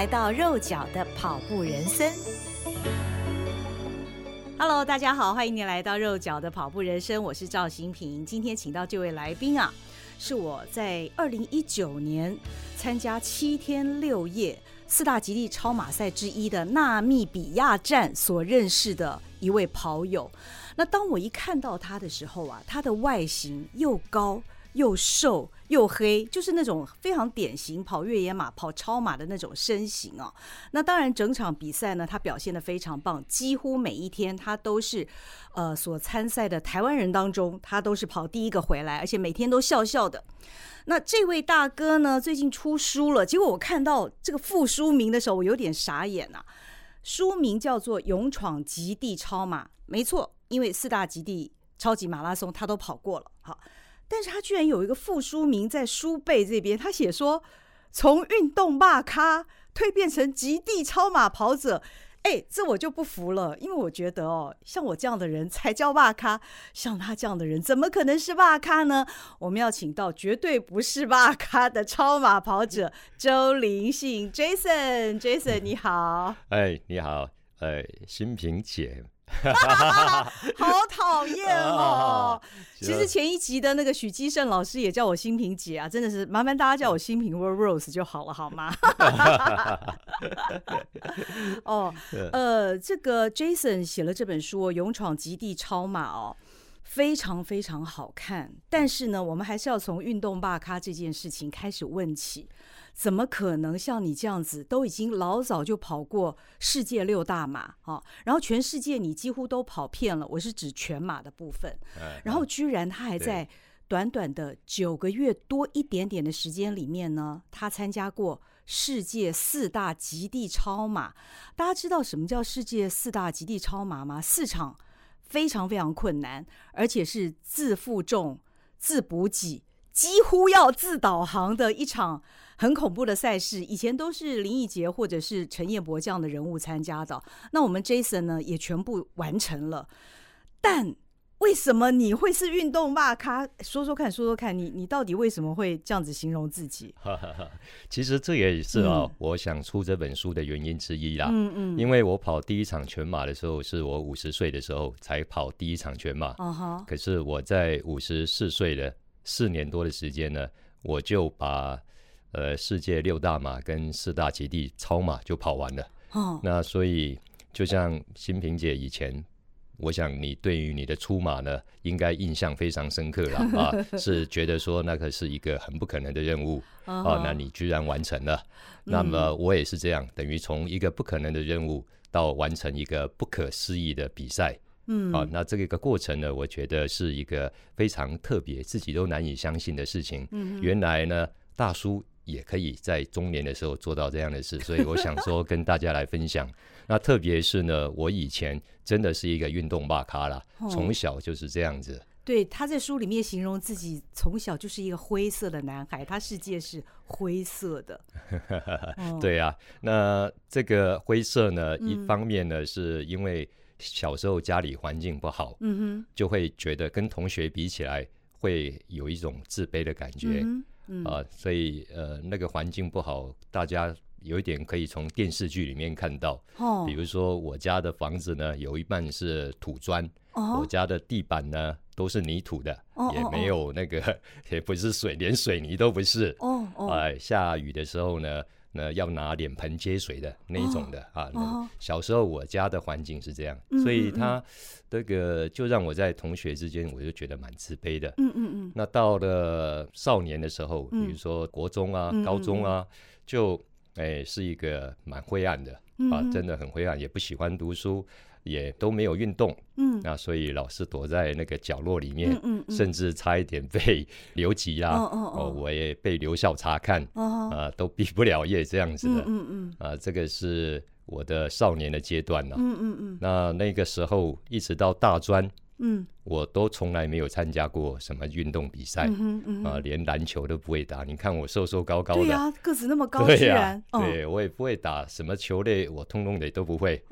来到肉脚的跑步人生。Hello，大家好，欢迎您来到肉脚的跑步人生，我是赵新平。今天请到这位来宾啊，是我在二零一九年参加七天六夜四大极地超马赛之一的纳米比亚站所认识的一位跑友。那当我一看到他的时候啊，他的外形又高又瘦又黑，就是那种非常典型跑越野马、跑超马的那种身形哦。那当然，整场比赛呢，他表现得非常棒，几乎每一天他都是呃所参赛的台湾人当中，他都是跑第一个回来，而且每天都笑笑的。那这位大哥呢，最近出书了。结果我看到这个副书名的时候，我有点傻眼呐。书名叫做《勇闯极地超马》，没错，因为四大极地超级马拉松他都跑过了。好，但是他居然有一个副书名在书背这边，他写说从运动肉咖蜕变成极地超马跑者。哎，这我就不服了，因为我觉得哦，像我这样的人才叫肉咖，像他这样的人怎么可能是肉咖呢？我们要请到绝对不是肉咖的超马跑者周林信 Jason，Jason 你好，哎你好，哎新平姐。好讨厌哦！其实前一集的那个许基胜老师也叫我新平姐啊，真的是麻烦大家叫我心屏 Rose 就好了，好吗？哦，呃，这个 Jason 写了这本书《勇闯极地超马》哦，非常非常好看。但是呢，我们还是要从运动肉咖这件事情开始问起。怎么可能像你这样子都已经老早就跑过世界六大马啊？然后全世界你几乎都跑遍了，我是指全马的部分。然后居然他还在短短的九个月多一点点的时间里面呢，他参加过世界四大极地超马。大家知道什么叫世界四大极地超马吗？四场非常非常困难，而且是自负重、自补给，几乎要自导航的一场。很恐怖的赛事，以前都是林义杰或者是陈彦博这样的人物参加的。那我们 Jason 呢，也全部完成了。但为什么你会是运动骂咖？说说看，说说看你，你到底为什么会这样子形容自己？其实这也是啊、我想出这本书的原因之一啦。嗯嗯，因为我跑第一场全马的时候，是我五十岁的时候才跑第一场全马。Uh huh、可是我在五十四岁的四年多的时间呢，我就把呃，世界六大马跟四大极地超马就跑完了。哦，那所以就像新平姐以前，我想你对于你的出马呢，应该印象非常深刻了 啊，是觉得说那个是一个很不可能的任务啊，那你居然完成了。那么我也是这样，等于从一个不可能的任务到完成一个不可思议的比赛。嗯，啊，那这个过程呢，我觉得是一个非常特别，自己都难以相信的事情。嗯，原来呢，大叔。也可以在中年的时候做到这样的事，所以我想说跟大家来分享。那特别是呢，我以前真的是一个运动肉咖啦，从小就是这样子。对，他在书里面形容自己从小就是一个灰色的男孩，他世界是灰色的。对啊，那这个灰色呢，一方面呢是因为小时候家里环境不好，嗯哼，就会觉得跟同学比起来会有一种自卑的感觉。嗯、啊，所以呃，那个环境不好，大家有一点可以从电视剧里面看到。哦，比如说我家的房子呢，有一半是土砖，哦、我家的地板呢都是泥土的，哦、也没有那个，哦、也不是水，连水泥都不是。哦哦，哎、呃，下雨的时候呢。那要拿脸盆接水的那一种的、哦、啊，那小时候我家的环境是这样，嗯、所以他这个就让我在同学之间，我就觉得蛮自卑的。嗯嗯嗯。那到了少年的时候，比如说国中啊、嗯、高中啊，就哎是一个蛮灰暗的、嗯、啊，真的很灰暗，也不喜欢读书。也都没有运动，嗯，那所以老是躲在那个角落里面，嗯嗯，甚至差一点被留级啊，哦，我也被留校查看，啊，都毕不了业这样子的，嗯嗯，啊，这个是我的少年的阶段了，嗯嗯嗯，那那个时候一直到大专。嗯，我都从来没有参加过什么运动比赛，嗯嗯、啊，连篮球都不会打。你看我瘦瘦高高的，对啊，个子那么高，对，啊哦、对我也不会打什么球类，我通通的都不会。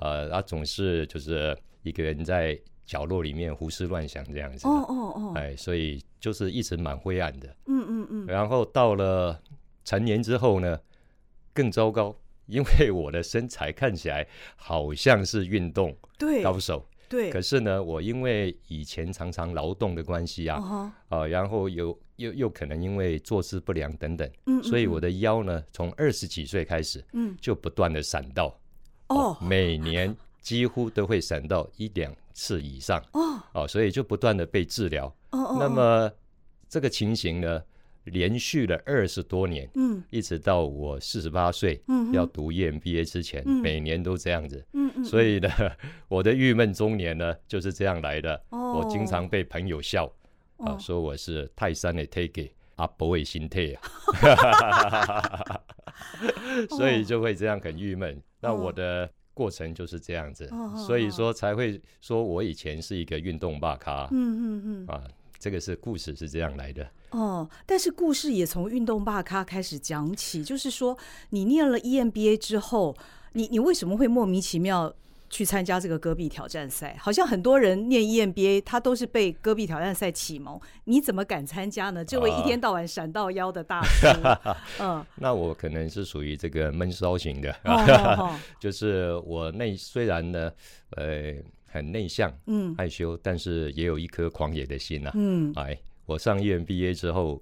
呃，他总是就是一个人在角落里面胡思乱想这样子。哦哦哦，哎，所以就是一直蛮灰暗的。嗯嗯嗯。然后到了成年之后呢，更糟糕，因为我的身材看起来好像是运动高手。对，可是呢，我因为以前常常劳动的关系啊，uh. 啊，然后又又又可能因为坐姿不良等等，嗯嗯嗯，所以我的腰呢，从二十几岁开始，嗯，就不断的闪到，哦、oh. 啊，每年几乎都会闪到一两次以上，哦、oh. 啊，所以就不断的被治疗，哦、oh. 那么这个情形呢，连续了二十多年，嗯，一直到我四十八岁，嗯，要读 EMBA 之前，嗯、每年都这样子，嗯嗯，所以呢，我的郁闷中年呢就是这样来的。哦、我经常被朋友笑，啊，哦、说我是泰山的 take 阿伯的心态啊，所以就会这样很郁闷。哦、那我的过程就是这样子，哦、所以说才会说我以前是一个运动大咖，嗯嗯嗯，啊。这个是故事是这样来的哦，但是故事也从运动大咖开始讲起，就是说你念了 EMBA 之后，你你为什么会莫名其妙去参加这个戈壁挑战赛？好像很多人念 EMBA，他都是被戈壁挑战赛启蒙，你怎么敢参加呢？这位一天到晚闪到腰的大师，嗯，那我可能是属于这个闷骚型的，就是我那虽然呢，呃。很内向，嗯，害羞，但是也有一颗狂野的心呐、啊，嗯，哎，我上 EMBA 之后，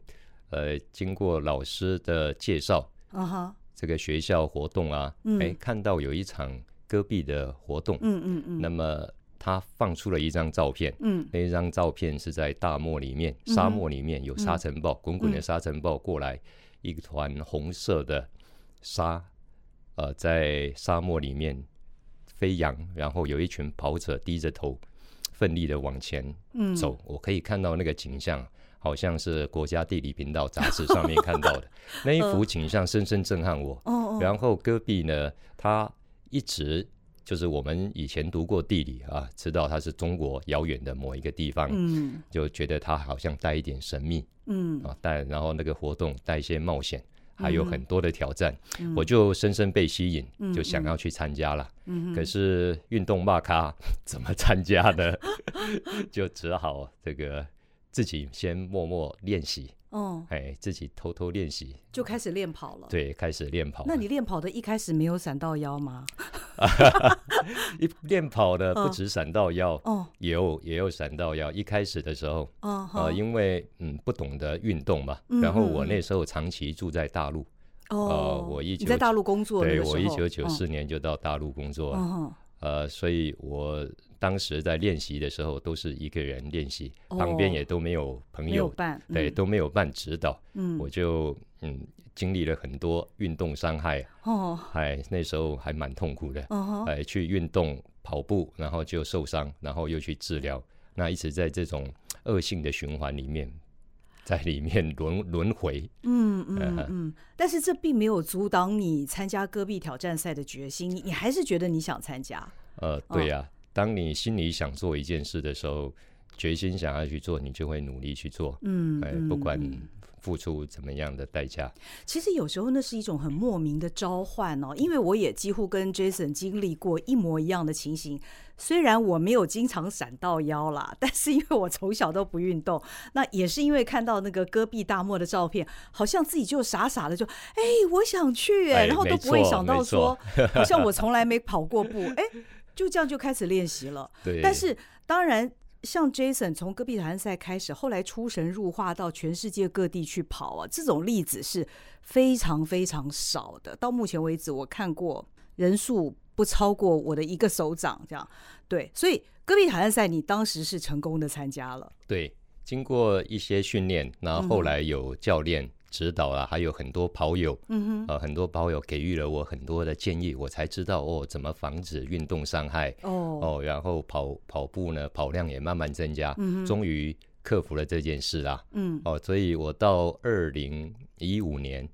呃，经过老师的介绍，啊哈，这个学校活动啊，嗯、哎，看到有一场戈壁的活动，嗯嗯嗯，那么他放出了一张照片，嗯，那一张照片是在大漠里面，嗯、沙漠里面有沙尘暴，滚滚、嗯、的沙尘暴过来，一团红色的沙，呃，在沙漠里面。飞扬，然后有一群跑者低着头，奋力的往前走。嗯、我可以看到那个景象，好像是国家地理频道杂志上面看到的 那一幅景象，深深震撼我。呃、然后戈壁呢，它一直就是我们以前读过地理啊，知道它是中国遥远的某一个地方，嗯、就觉得它好像带一点神秘，嗯啊，带然后那个活动带一些冒险。还有很多的挑战，嗯、我就深深被吸引，嗯、就想要去参加了。嗯、可是运动骂咖怎么参加呢？就只好这个自己先默默练习。哦，哎，自己偷偷练习，就开始练跑了。对，开始练跑。那你练跑的一开始没有闪到腰吗？一练跑的不止闪到腰，哦，也有也有闪到腰。一开始的时候，哦，呃，因为嗯不懂得运动嘛，然后我那时候长期住在大陆，哦，我一九在大陆工作，对，我一九九四年就到大陆工作了，呃，所以我。当时在练习的时候，都是一个人练习，哦、旁边也都没有朋友，伴对，都没有伴指导。嗯，我就嗯经历了很多运动伤害。哦，哎，那时候还蛮痛苦的。哦，哎，去运动跑步，然后就受伤，然后又去治疗，那一直在这种恶性的循环里面，在里面轮轮回。嗯嗯嗯，嗯，但是这并没有阻挡你参加戈壁挑战赛的决心，你你还是觉得你想参加？呃，对呀、啊。哦当你心里想做一件事的时候，决心想要去做，你就会努力去做。嗯，哎，不管付出怎么样的代价。其实有时候那是一种很莫名的召唤哦，因为我也几乎跟 Jason 经历过一模一样的情形。虽然我没有经常闪到腰啦，但是因为我从小都不运动，那也是因为看到那个戈壁大漠的照片，好像自己就傻傻的就哎，我想去哎，然后都不会想到说，好像我从来没跑过步 哎。就这样就开始练习了。对。但是当然，像 Jason 从戈壁挑战赛开始，后来出神入化到全世界各地去跑啊，这种例子是非常非常少的。到目前为止，我看过人数不超过我的一个手掌这样。对，所以戈壁挑战赛你当时是成功的参加了。对，经过一些训练，然后后来有教练指导啊，还有很多跑友，嗯哼，呃，很多跑友给予了我很多的建议，我才知道哦，怎么防止运动伤害，哦。哦，然后跑跑步呢，跑量也慢慢增加，嗯哼，终于克服了这件事啦，嗯，哦，所以我到二零一五年，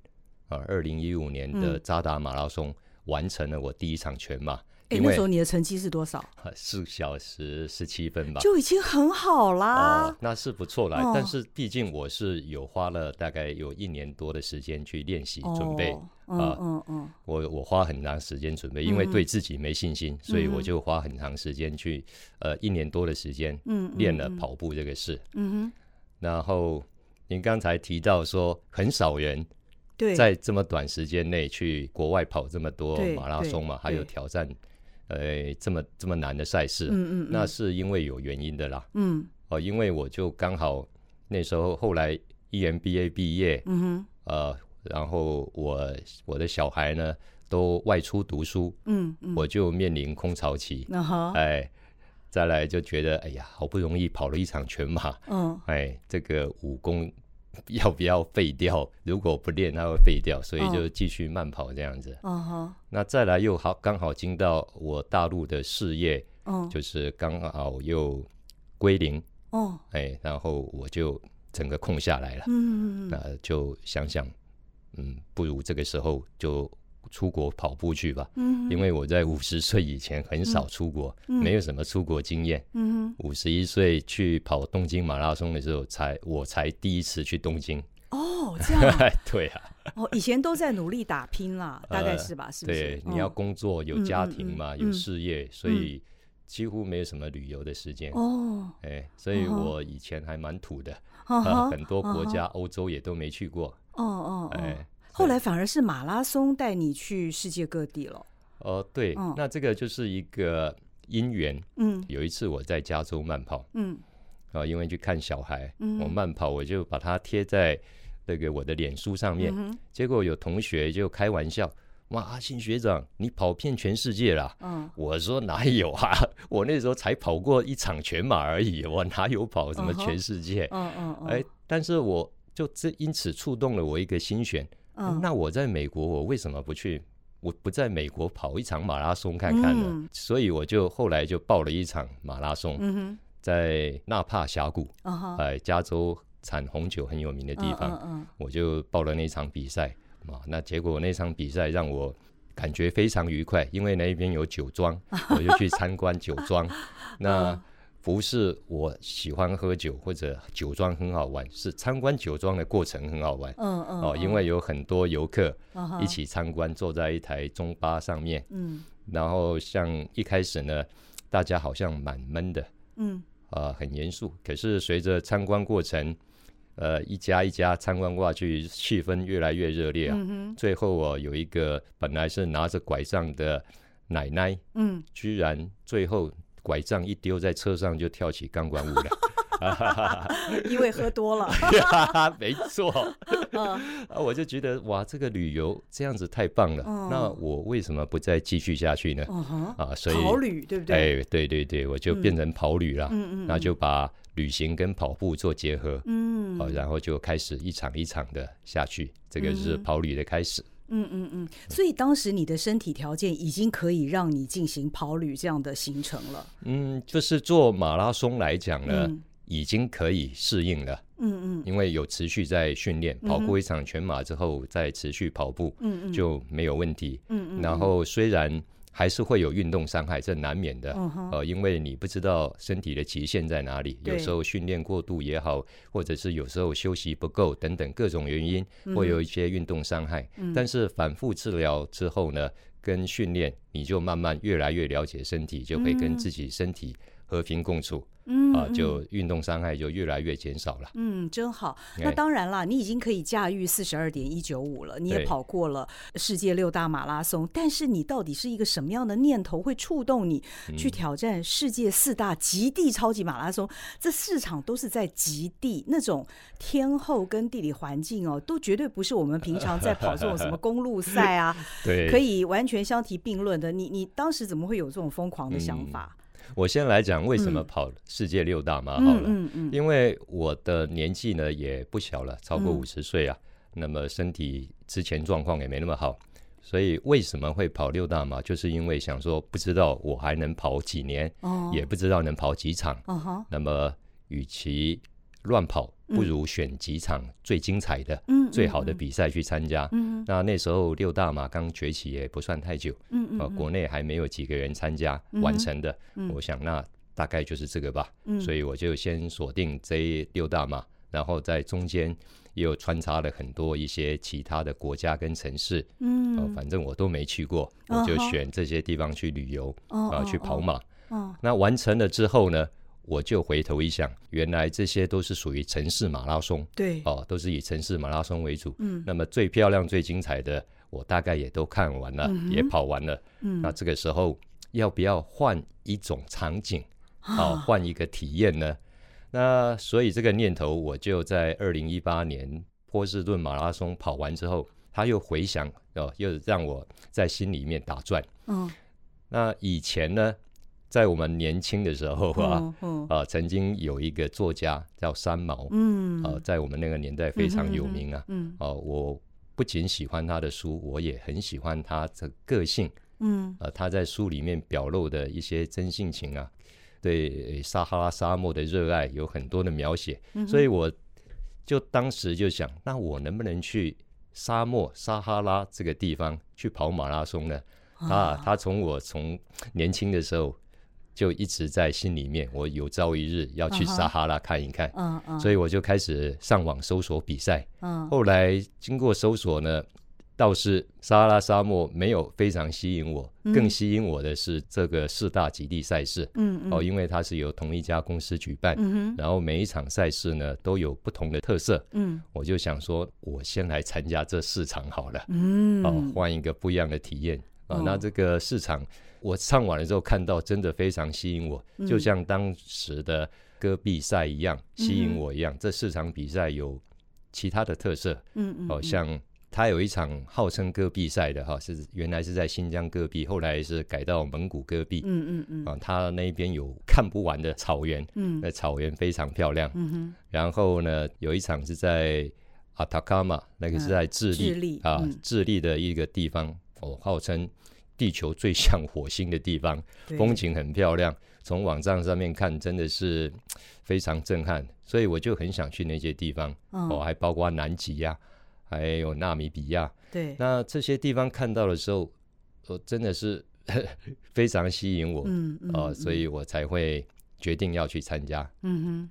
啊、呃，二零一五年的渣打马拉松、嗯、完成了我第一场全马。欸、那时候你的成绩是多少？四小时十七分吧，就已经很好啦。哦、那是不错啦，哦、但是毕竟我是有花了大概有一年多的时间去练习准备。嗯嗯嗯，我我花很长时间准备，因为对自己没信心，嗯、所以我就花很长时间去呃一年多的时间嗯练了跑步这个事。嗯哼。然后您刚才提到说很少人在这么短时间内去国外跑这么多马拉松嘛，还有挑战。呃，这么这么难的赛事，嗯嗯，嗯，那是因为有原因的啦，嗯，哦，因为我就刚好那时候后来 EMBA 毕业，嗯哼，呃，然后我我的小孩呢都外出读书，嗯嗯，我就面临空巢期，嗯哼，哎，再来就觉得哎呀，好不容易跑了一场全马，嗯，哎，这个武功。要不要废掉？如果不练，它会废掉，所以就继续慢跑这样子。Oh. 那再来又好，刚好经到我大陆的事业，oh. 就是刚好又归零。Oh. 哎，然后我就整个空下来了。嗯，那就想想，嗯，不如这个时候就。出国跑步去吧，嗯、因为我在五十岁以前很少出国，嗯、没有什么出国经验。五十一岁去跑东京马拉松的时候，才我才第一次去东京。哦，这样、啊，对啊。哦，以前都在努力打拼啦，大概是吧？呃、是不是？对，你要工作，有家庭嘛，有事业，所以几乎没有什么旅游的时间。哦，哎，所以我以前还蛮土的，哦呃、很多国家，欧、哦、洲也都没去过。哦哦，哎。后来反而是马拉松带你去世界各地了。哦、呃，对，嗯、那这个就是一个因缘。嗯，有一次我在加州慢跑，嗯，啊，因为去看小孩，嗯、我慢跑，我就把它贴在那个我的脸书上面。嗯、结果有同学就开玩笑：“哇，阿信学长，你跑遍全世界了。”嗯，我说哪有啊？我那时候才跑过一场全马而已，我哪有跑什么全世界？嗯嗯嗯。哎，但是我就这因此触动了我一个心弦。嗯、那我在美国，我为什么不去？我不在美国跑一场马拉松看看呢？嗯、所以我就后来就报了一场马拉松，嗯、在纳帕峡谷，哎、uh 加州产红酒很有名的地方，uh uh uh. 我就报了那场比赛。那结果那场比赛让我感觉非常愉快，因为那边有酒庄，我就去参观酒庄。那不是我喜欢喝酒或者酒庄很好玩，是参观酒庄的过程很好玩。嗯嗯。哦，因为有很多游客一起参观，坐在一台中巴上面。嗯。然后像一开始呢，大家好像蛮闷的。嗯。啊，很严肃。可是随着参观过程，呃，一家一家参观过去，气氛越来越热烈啊。嗯哼。最后我有一个本来是拿着拐杖的奶奶，嗯，居然最后。拐杖一丢在车上就跳起钢管舞了，因为喝多了。没错，啊，我就觉得哇，这个旅游这样子太棒了。那我为什么不再继续下去呢？啊，所以跑旅对不对？哎，对对对，我就变成跑旅了。嗯嗯，那就把旅行跟跑步做结合。嗯，然后就开始一场一场的下去，这个是跑旅的开始。嗯嗯嗯嗯，所以当时你的身体条件已经可以让你进行跑旅这样的行程了。嗯，就是做马拉松来讲呢，嗯、已经可以适应了。嗯嗯，因为有持续在训练，跑过一场全马之后再持续跑步，嗯嗯，就没有问题。嗯嗯，然后虽然。还是会有运动伤害，这难免的。Uh. 呃，因为你不知道身体的极限在哪里，有时候训练过度也好，或者是有时候休息不够等等各种原因，会有一些运动伤害。嗯、但是反复治疗之后呢，跟训练你就慢慢越来越了解身体，就会跟自己身体和平共处。嗯啊，就运动伤害就越来越减少了。嗯，真好。那当然了，你已经可以驾驭四十二点一九五了，你也跑过了世界六大马拉松。但是你到底是一个什么样的念头会触动你去挑战世界四大极地超级马拉松？嗯、这四场都是在极地，那种天候跟地理环境哦，都绝对不是我们平常在跑这种什么公路赛啊，对，可以完全相提并论的。你你当时怎么会有这种疯狂的想法？嗯我先来讲为什么跑世界六大马好了，嗯嗯嗯嗯、因为我的年纪呢也不小了，超过五十岁啊。嗯、那么身体之前状况也没那么好，所以为什么会跑六大马？就是因为想说不知道我还能跑几年，哦、也不知道能跑几场。哦、那么与其乱跑，不如选几场最精彩的、嗯、最好的比赛去参加。嗯、那那时候六大马刚崛起也不算太久，呃，国内还没有几个人参加完成的。嗯、我想那大概就是这个吧。嗯、所以我就先锁定这六大马，然后在中间也有穿插了很多一些其他的国家跟城市。嗯、呃，反正我都没去过，我就选这些地方去旅游，啊、呃，去跑马。那完成了之后呢？我就回头一想，原来这些都是属于城市马拉松，对，哦，都是以城市马拉松为主。嗯，那么最漂亮、最精彩的，我大概也都看完了，嗯、也跑完了。嗯，那这个时候要不要换一种场景，好、哦，换一个体验呢？啊、那所以这个念头，我就在二零一八年波士顿马拉松跑完之后，他又回想，哦，又让我在心里面打转。嗯，那以前呢？在我们年轻的时候啊，嗯嗯、啊，曾经有一个作家叫三毛，嗯，啊，在我们那个年代非常有名啊，嗯，啊，我不仅喜欢他的书，我也很喜欢他的个性，嗯，啊，他在书里面表露的一些真性情啊，对撒哈拉沙漠的热爱有很多的描写，嗯、所以我就当时就想，那我能不能去沙漠撒哈拉这个地方去跑马拉松呢？啊，啊他从我从年轻的时候。就一直在心里面，我有朝一日要去撒哈拉看一看，嗯嗯，所以我就开始上网搜索比赛，嗯，后来经过搜索呢，倒是撒哈拉沙漠没有非常吸引我，更吸引我的是这个四大极地赛事，嗯哦，因为它是由同一家公司举办，嗯，然后每一场赛事呢都有不同的特色，嗯，我就想说，我先来参加这四场好了，嗯，哦，换一个不一样的体验。啊，那这个市场。我唱完了之后，看到真的非常吸引我，就像当时的戈壁赛一样，吸引我一样。这四场比赛有其他的特色，嗯嗯，好像他有一场号称戈壁赛的哈，是原来是在新疆戈壁，后来是改到蒙古戈壁，嗯嗯嗯，啊，他那边有看不完的草原，嗯，那草原非常漂亮，嗯哼。然后呢，有一场是在阿塔卡马，那个是在智利啊，智利的一个地方，哦，号称。地球最像火星的地方，风景很漂亮。从网站上面看，真的是非常震撼，所以我就很想去那些地方。嗯、哦，还包括南极呀、啊，还有纳米比亚。对，那这些地方看到的时候，我真的是 非常吸引我。嗯嗯，哦，所以我才会决定要去参加。嗯哼。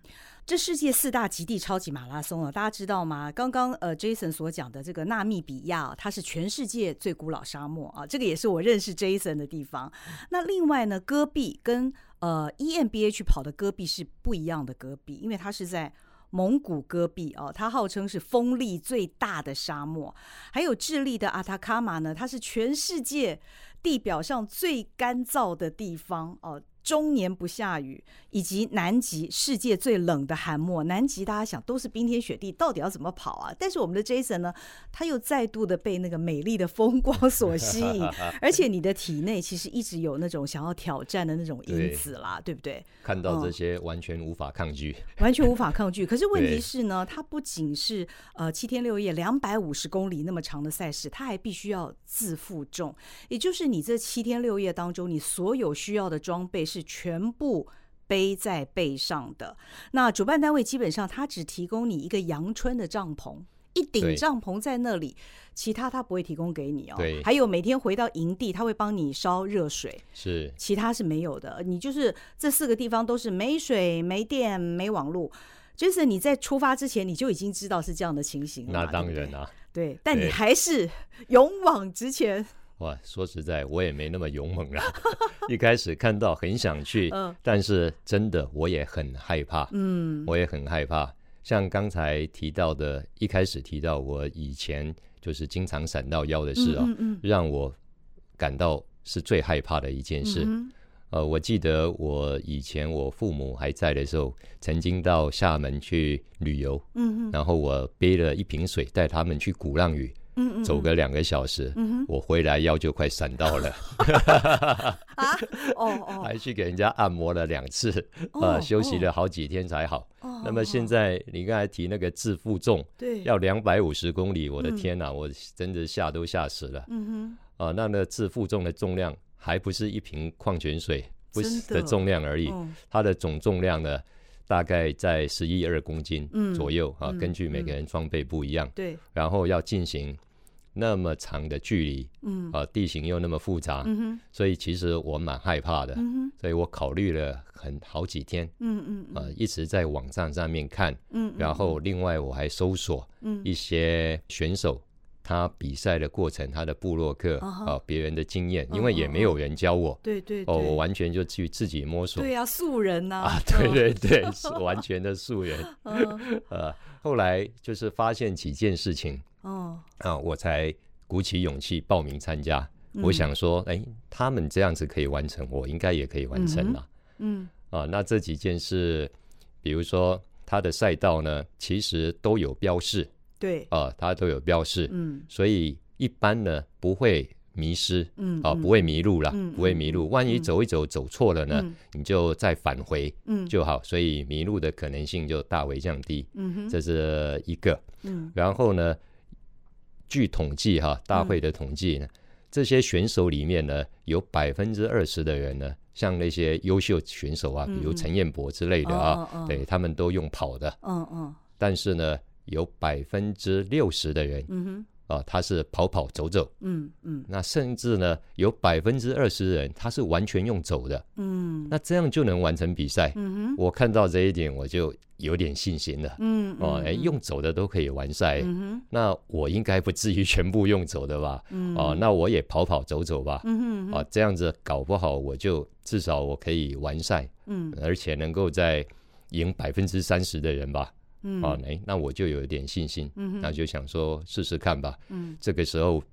这世界四大极地超级马拉松啊，大家知道吗？刚刚呃，Jason 所讲的这个纳米比亚，它是全世界最古老沙漠啊，这个也是我认识 Jason 的地方。那另外呢，戈壁跟呃 EMBA 去跑的戈壁是不一样的戈壁，因为它是在蒙古戈壁哦，它号称是风力最大的沙漠。还有智利的阿塔卡马呢，它是全世界地表上最干燥的地方哦。终年不下雨，以及南极世界最冷的寒漠。南极大家想都是冰天雪地，到底要怎么跑啊？但是我们的 Jason 呢，他又再度的被那个美丽的风光所吸引，而且你的体内其实一直有那种想要挑战的那种因子啦，对，对不对？看到这些完全无法抗拒，嗯、完全无法抗拒。可是问题是呢，它不仅是呃七天六夜两百五十公里那么长的赛事，它还必须要自负重，也就是你这七天六夜当中，你所有需要的装备。是全部背在背上的。那主办单位基本上他只提供你一个阳春的帐篷，一顶帐篷在那里，其他他不会提供给你哦。对，还有每天回到营地，他会帮你烧热水，是，其他是没有的。你就是这四个地方都是没水、没电、没网络，就是你在出发之前你就已经知道是这样的情形了。那当然啊，对，对，但你还是 勇往直前。哇，说实在，我也没那么勇猛啦。一开始看到很想去，嗯、但是真的我也很害怕。嗯，我也很害怕。像刚才提到的，一开始提到我以前就是经常闪到腰的事啊，嗯嗯嗯、让我感到是最害怕的一件事。呃，我记得我以前我父母还在的时候，曾经到厦门去旅游，嗯嗯、然后我背了一瓶水带他们去鼓浪屿。嗯嗯，走个两个小时，嗯、我回来腰就快闪到了。啊，哦哦，还去给人家按摩了两次，啊、呃，休息了好几天才好。哦、那么现在你刚才提那个自负重，对，要两百五十公里，我的天哪，嗯、我真的吓都吓死了。嗯哼，啊、呃，那那自负重的重量还不是一瓶矿泉水不是的重量而已，哦、它的总重量呢？大概在十一二公斤左右、嗯、啊，根据每个人装备不一样。对、嗯，然后要进行那么长的距离，嗯，啊，地形又那么复杂，嗯、所以其实我蛮害怕的。嗯、所以我考虑了很好几天，嗯嗯，啊，一直在网站上面看，嗯，然后另外我还搜索一些选手。他比赛的过程，他的部落客啊，别人的经验，因为也没有人教我，对对哦，我完全就去自己摸索。对呀，素人呐啊，对对 对，是完全的素人。呃，后来就是发现几件事情，哦啊，我才鼓起勇气报名参加。我想说，哎，他们这样子可以完成，我应该也可以完成了。嗯啊，那这几件事，比如说他的赛道呢，其实都有标示。对。啊，它都有标示，嗯，所以一般呢不会迷失，嗯啊，不会迷路了，嗯，不会迷路。万一走一走走错了呢，你就再返回，嗯，就好。所以迷路的可能性就大为降低，嗯哼，这是一个，嗯。然后呢，据统计哈，大会的统计呢，这些选手里面呢，有百分之二十的人呢，像那些优秀选手啊，比如陈彦博之类的啊，对他们都用跑的，嗯嗯，但是呢。有百分之六十的人，嗯哼，啊，他是跑跑走走，嗯嗯，那甚至呢，有百分之二十的人，他是完全用走的，嗯，那这样就能完成比赛，嗯哼，我看到这一点，我就有点信心了，嗯哦，哎，用走的都可以完赛，嗯哼，那我应该不至于全部用走的吧，嗯，哦，那我也跑跑走走吧，嗯哼，啊，这样子搞不好我就至少我可以完赛，嗯，而且能够在赢百分之三十的人吧。嗯，啊，哎，那我就有一点信心，嗯，那就想说试试看吧。嗯，这个时候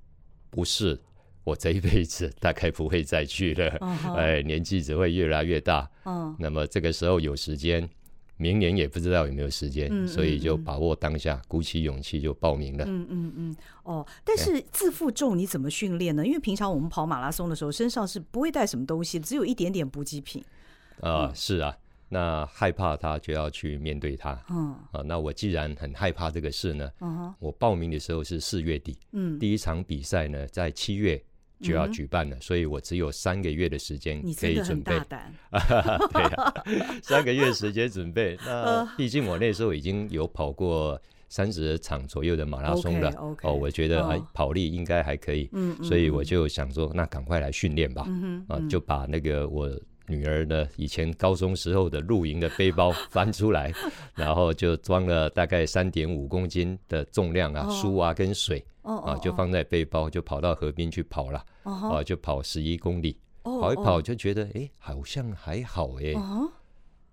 不是我这一辈子大概不会再去了，哦、哎，年纪只会越来越大。哦，那么这个时候有时间，明年也不知道有没有时间，嗯嗯嗯，所以就把握当下，鼓起勇气就报名了。嗯嗯嗯。哦，但是自负重你怎么训练呢？因为平常我们跑马拉松的时候，身上是不会带什么东西，只有一点点补给品。啊、呃，是啊。那害怕他就要去面对他，嗯啊，那我既然很害怕这个事呢，嗯，我报名的时候是四月底，嗯，第一场比赛呢在七月就要举办了，所以我只有三个月的时间可以准备。大 胆，对啊，三个月时间准备。那毕竟我那时候已经有跑过三十场左右的马拉松了，哦，我觉得哎跑力应该还可以，嗯，所以我就想说，那赶快来训练吧，嗯哼，啊，就把那个我。女儿呢，以前高中时候的露营的背包 翻出来，然后就装了大概三点五公斤的重量啊，书啊跟水啊，就放在背包，就跑到河边去跑了，啊，就跑十一公里，跑一跑就觉得哎，好像还好哎，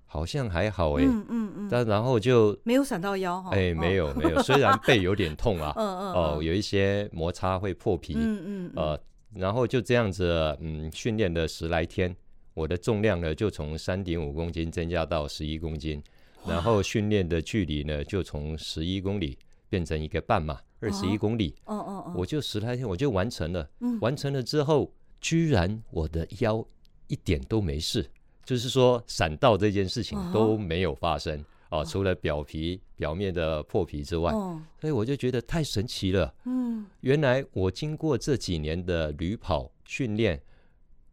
好像还好哎，嗯嗯嗯，但然后就没有闪到腰哈，哎，没有没有，虽然背有点痛啊，嗯嗯哦，有一些摩擦会破皮，嗯嗯，呃，然后就这样子，嗯，训练了十来天。我的重量呢，就从三点五公斤增加到十一公斤，然后训练的距离呢，就从十一公里变成一个半马，二十一公里。哦哦哦，我就十来天我就完成了。嗯，完成了之后，居然我的腰一点都没事，就是说闪到这件事情都没有发生哦，除了表皮表面的破皮之外，所以我就觉得太神奇了。嗯，原来我经过这几年的旅跑训练。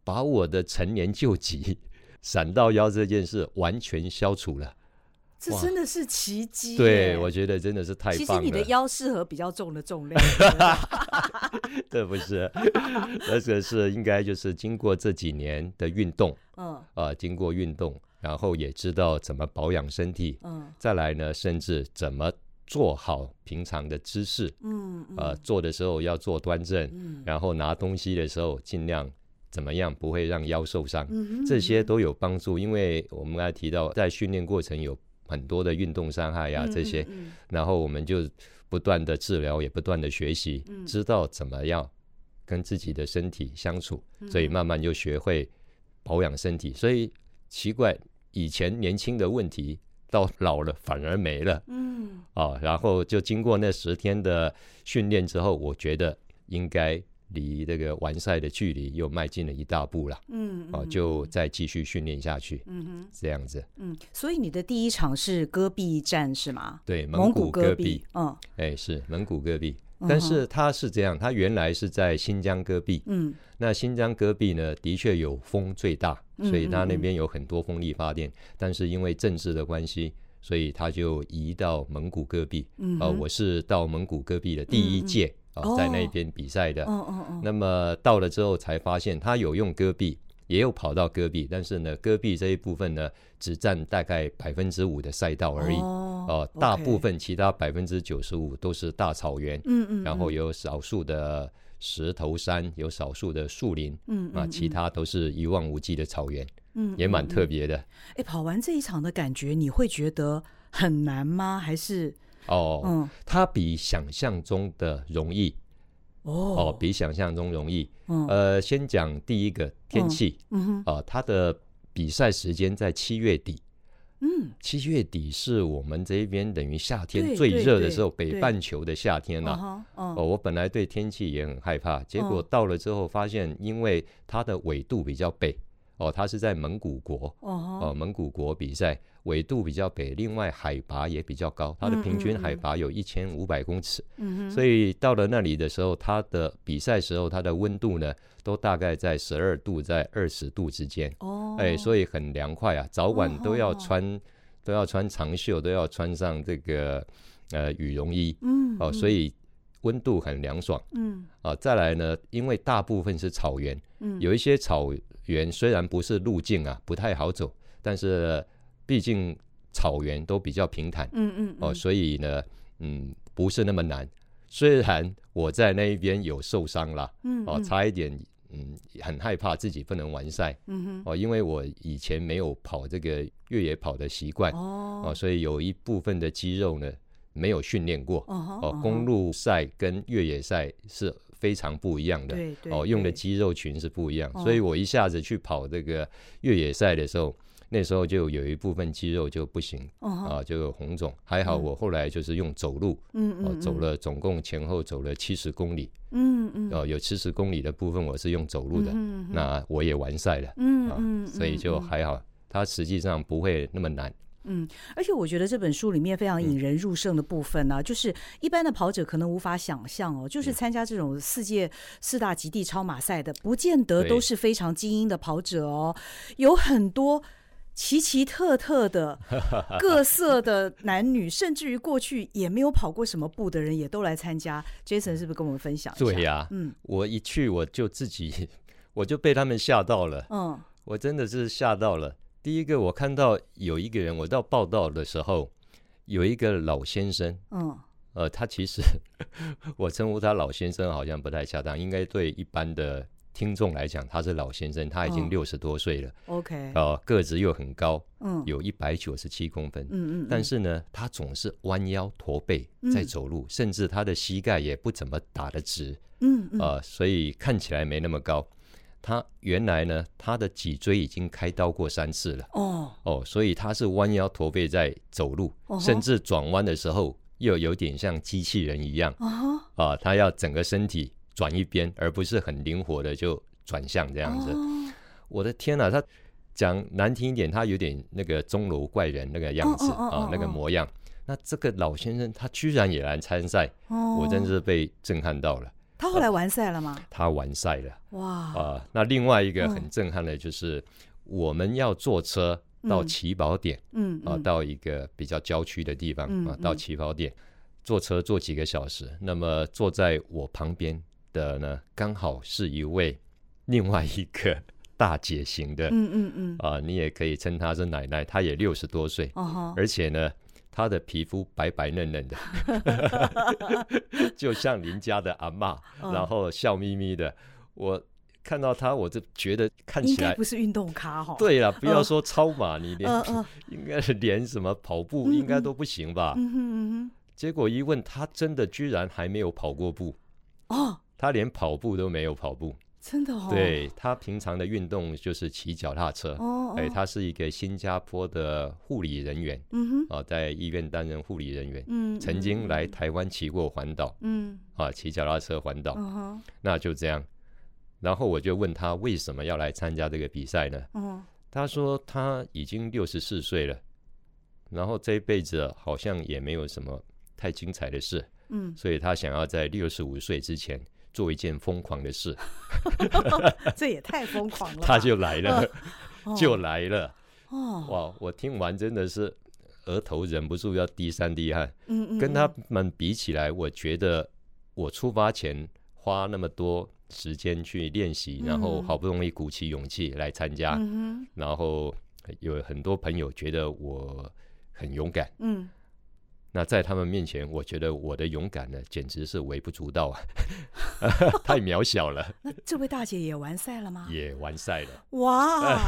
把我的陈年旧疾 闪到腰这件事完全消除了，这真的是奇迹。对，我觉得真的是太棒了。其实你的腰适合比较重的重量，这不是，而且是应该就是经过这几年的运动，嗯啊，经过运动，然后也知道怎么保养身体，嗯，再来呢，甚至怎么做好平常的姿势，嗯，呃，做的时候要做端正，嗯，然后拿东西的时候尽量。怎么样不会让腰受伤？这些都有帮助，因为我们刚才提到，在训练过程有很多的运动伤害呀，这些，然后我们就不断的治疗，也不断的学习，嗯，知道怎么样跟自己的身体相处，所以慢慢就学会保养身体。所以奇怪，以前年轻的问题到老了反而没了。嗯，啊，然后就经过那十天的训练之后，我觉得应该离这个完赛的距离又迈进了一大步了。嗯，啊，就再继续训练下去。嗯哼，这样子。嗯，所以你的第一场是戈壁战是吗？对，蒙古戈壁。嗯，哎，是蒙古戈壁。但是它是这样，它原来是在新疆戈壁。嗯，那新疆戈壁呢，的确有风最大，所以它那边有很多风力发电。但是因为政治的关系，所以它就移到蒙古戈壁。嗯，呃，我是到蒙古戈壁的第一届啊，在那边比赛的。哦哦哦。那么到了之后才发现，他有用戈壁。也有跑到戈壁，但是呢，戈壁这一部分呢，只占大概百分之五的赛道而已。哦，呃、大部分其他百分之九十五都是大草原。嗯，嗯嗯。然后有少数的石头山，有少数的树林。嗯，啊，其他都是一望无际的草原。嗯，嗯，也蛮特别的。哎、欸，跑完这一场的感觉，你会觉得很难吗？还是？哦，嗯，它比想象中的容易。哦，哦，比想象中容易。嗯，呃，先讲第一个天气。嗯哼，啊，它的比赛时间在七月底。嗯，七月底是我们这边等于夏天最热的时候，北半球的夏天了。哦，我本来对天气也很害怕，结果到了之后发现，因为它的纬度比较北。哦，它是在蒙古国。哦，蒙古国比赛。纬度比较北，另外海拔也比较高，它的平均海拔有一千五百公尺，嗯嗯，所以到了那里的时候，它的比赛时候，它的温度呢，都大概在十二度，在二十度之间，哦，哎，所以很凉快啊，早晚都要穿，哦、都要穿长袖，都要穿上这个呃羽绒衣，嗯，哦，所以温度很凉爽，嗯，啊，再来呢，因为大部分是草原，嗯，有一些草原虽然不是路径啊，不太好走，但是。毕竟草原都比较平坦，嗯嗯，哦，所以呢，嗯，不是那么难。虽然我在那一边有受伤了，嗯，哦，差一点，嗯，很害怕自己不能完赛，嗯哼，哦，因为我以前没有跑这个越野跑的习惯，哦，所以有一部分的肌肉呢没有训练过，哦，公路赛跟越野赛是非常不一样的，对对，哦，用的肌肉群是不一样，所以我一下子去跑这个越野赛的时候。那时候就有一部分肌肉就不行，uh. 啊，就有红肿。还好我后来就是用走路，嗯嗯、uh 走了总共前后走了七十公里，嗯嗯、uh，huh. 啊，有七十公里的部分我是用走路的，uh huh. 那我也完赛了，嗯嗯、uh 所以就还好，它实际上不会那么难。嗯，而且我觉得这本书里面非常引人入胜的部分呢、啊，嗯、就是一般的跑者可能无法想象哦，就是参加这种世界四大极地超马赛的，不见得都是非常精英的跑者哦，有很多。奇奇特特的 各色的男女，甚至于过去也没有跑过什么步的人，也都来参加。Jason 是不是跟我们分享一下？对呀、啊，嗯，我一去我就自己，我就被他们吓到了。嗯，我真的是吓到了。第一个，我看到有一个人，我到报道的时候，有一个老先生。嗯，呃，他其实 我称呼他老先生好像不太恰当，应该对一般的。听众来讲，他是老先生，他已经六十多岁了。Oh, OK，呃，个子又很高，嗯，有一百九十七公分，嗯嗯，但是呢，他总是弯腰驼背在走路，嗯、甚至他的膝盖也不怎么打得直，嗯嗯，呃，所以看起来没那么高。他原来呢，他的脊椎已经开刀过三次了。哦哦，所以他是弯腰驼背在走路，oh. 甚至转弯的时候又有点像机器人一样。啊、uh. 呃，他要整个身体。转一边，而不是很灵活的就转向这样子。哦、我的天哪，他讲难听一点，他有点那个钟楼怪人那个样子、啊，那个模样。那这个老先生他居然也来参赛，哦、我真是被震撼到了。他后来完赛了吗？啊、他完赛了。哇啊！那另外一个很震撼的就是，哦、我们要坐车到起跑点，嗯啊，到一个比较郊区的地方、嗯、啊，到起跑点、嗯、坐车坐几个小时。那么坐在我旁边。的呢，刚好是一位另外一个大姐型的，嗯嗯嗯，啊，你也可以称她是奶奶，她也六十多岁，哦、而且呢，她的皮肤白白嫩嫩的，就像邻家的阿嬷，哦、然后笑眯眯的。我看到她，我就觉得看起来不是运动咖哈。对了，不要说超马，哦、你连、哦、应该是连什么跑步应该都不行吧？嗯哼嗯哼。结果一问，她真的居然还没有跑过步哦。他连跑步都没有跑步，真的哦。对，他平常的运动就是骑脚踏车。哦，哎，他是一个新加坡的护理人员。嗯哼，啊，在医院担任护理人员。嗯，曾经来台湾骑过环岛。嗯，啊，骑脚踏车环岛。嗯，那就这样。然后我就问他为什么要来参加这个比赛呢？嗯，他说他已经六十四岁了，然后这一辈子好像也没有什么太精彩的事。嗯，所以他想要在六十五岁之前做一件疯狂的事。这也太疯狂了。他就来了，哦、就来了。哦，哇！我听完真的是额头忍不住要滴三滴汗。嗯，嗯嗯，跟他们比起来，我觉得我出发前花那么多。时间去练习，然后好不容易鼓起勇气来参加，嗯、然后有很多朋友觉得我很勇敢。嗯，那在他们面前，我觉得我的勇敢呢，简直是微不足道啊，太渺小了。那这位大姐也完赛了吗？也完赛了。哇！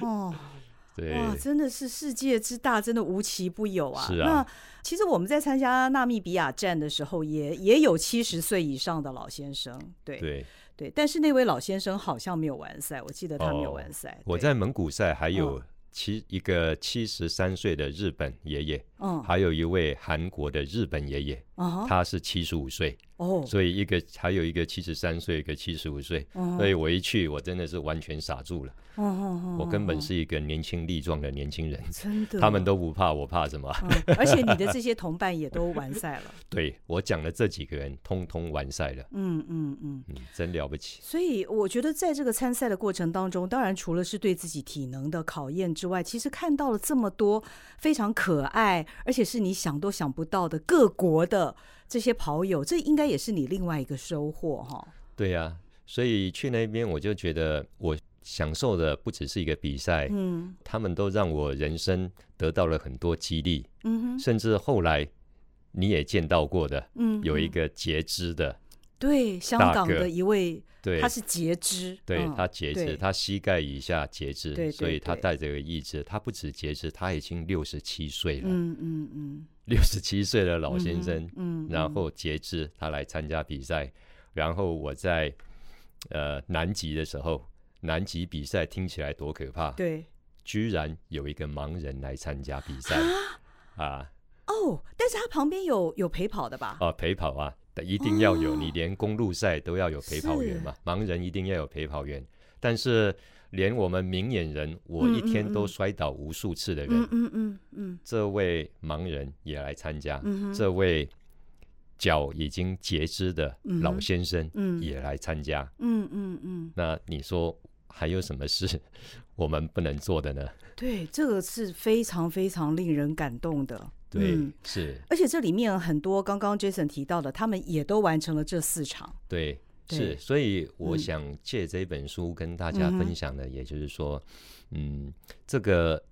哦。对哇，真的是世界之大，真的无奇不有啊！是啊，那其实我们在参加纳米比亚站的时候也，也也有七十岁以上的老先生，对对对，但是那位老先生好像没有完赛，我记得他没有完赛。哦、我在蒙古赛还有七、哦、一个七十三岁的日本爷爷，嗯，还有一位韩国的日本爷爷，嗯、他是七十五岁。哦，所以一个还有一个七十三岁，一个七十五岁，所以我一去，我真的是完全傻住了。我根本是一个年轻力壮的年轻人，真的，他们都不怕，我怕什么？而且你的这些同伴也都完赛了。对，我讲的这几个人，通通完赛了。嗯嗯嗯，真了不起。所以我觉得，在这个参赛的过程当中，当然除了是对自己体能的考验之外，其实看到了这么多非常可爱，而且是你想都想不到的各国的。这些跑友，这应该也是你另外一个收获哈。对呀、啊，所以去那边我就觉得我享受的不只是一个比赛，嗯，他们都让我人生得到了很多激励，嗯哼，甚至后来你也见到过的，嗯，有一个截肢的，对，香港的一位，对，他是截肢，对他截肢，他膝盖以下截肢，对，所以他带着个义肢，他不止截肢，他已经六十七岁了，嗯嗯嗯。六十七岁的老先生，嗯，嗯，然后截肢，他来参加比赛。嗯、然后我在呃南极的时候，南极比赛听起来多可怕，对，居然有一个盲人来参加比赛啊！啊哦，但是他旁边有有陪跑的吧？哦，陪跑啊，一定要有，哦、你连公路赛都要有陪跑员嘛，盲人一定要有陪跑员，但是。连我们明眼人，我一天都摔倒无数次的人，嗯嗯嗯嗯，这位盲人也来参加，这位脚已经截肢的老先生也来参加，嗯嗯嗯。那你说还有什么事我们不能做的呢？对，这个是非常非常令人感动的。对，是。而且这里面很多刚刚 Jason 提到的，他们也都完成了这四场。对。是，所以我想借这本书跟大家分享的，也就是说，嗯，嗯，这个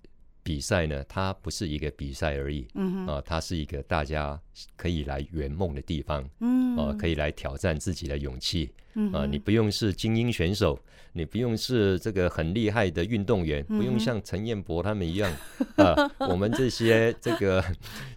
比赛呢，它不是一个比赛而已，嗯啊，它是一个大家可以来圆梦的地方，嗯啊，可以来挑战自己的勇气，嗯啊，你不用是精英选手，你不用是这个很厉害的运动员，不用像陈彦博他们一样，啊，我们这些这个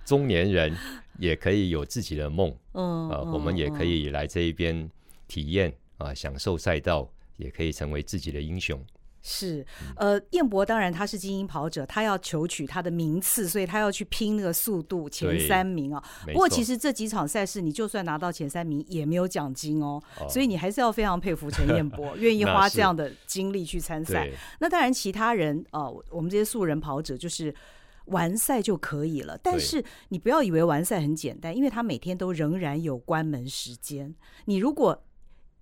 中年人也可以有自己的梦，嗯啊，我们也可以来这一边。体验啊，享受赛道，也可以成为自己的英雄。是，呃，燕博当然他是精英跑者，他要求取他的名次，所以他要去拼那个速度前三名啊。不过其实这几场赛事，你就算拿到前三名，也没有奖金哦。哦，所以你还是要非常佩服陈彦博，愿意花这样的精力去参赛。那，那当然，其他人啊，呃，我们这些素人跑者就是完赛就可以了。但是你不要以为完赛很简单，因为他每天都仍然有关门时间。你如果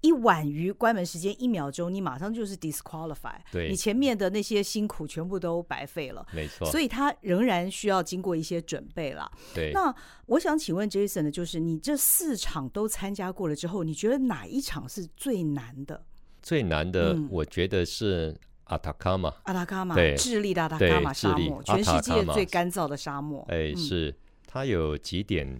一晚于关门时间一秒钟，你马上就是 disqualify，对，你前面的那些辛苦全部都白费了，没错。所以他仍然需要经过一些准备了。对，那我想请问 Jason 的就是你这四场都参加过了之后，你觉得哪一场是最难的？最难的，我觉得是阿塔卡马。阿塔卡马，对，智利的阿塔卡马沙漠，全世界最干燥的沙漠。哎，是它有几点。